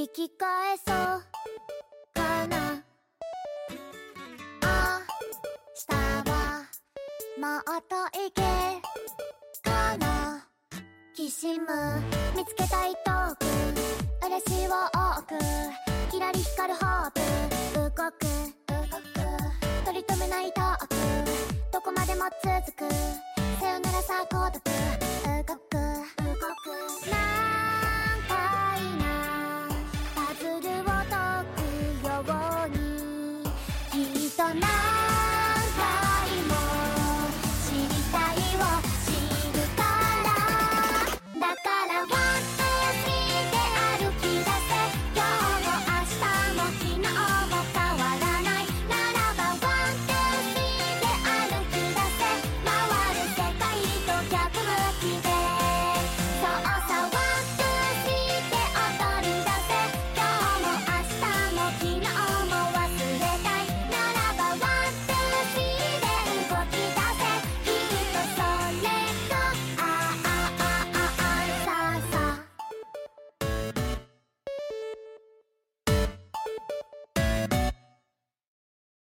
引き返そうかな。あ下はもっといけかな。きしむ見つけたいトーク。嬉しいを多くキラリ光るホープ。動く。動く。取り留めないトーク。どこまでも続く。さよならさ孤独きっとな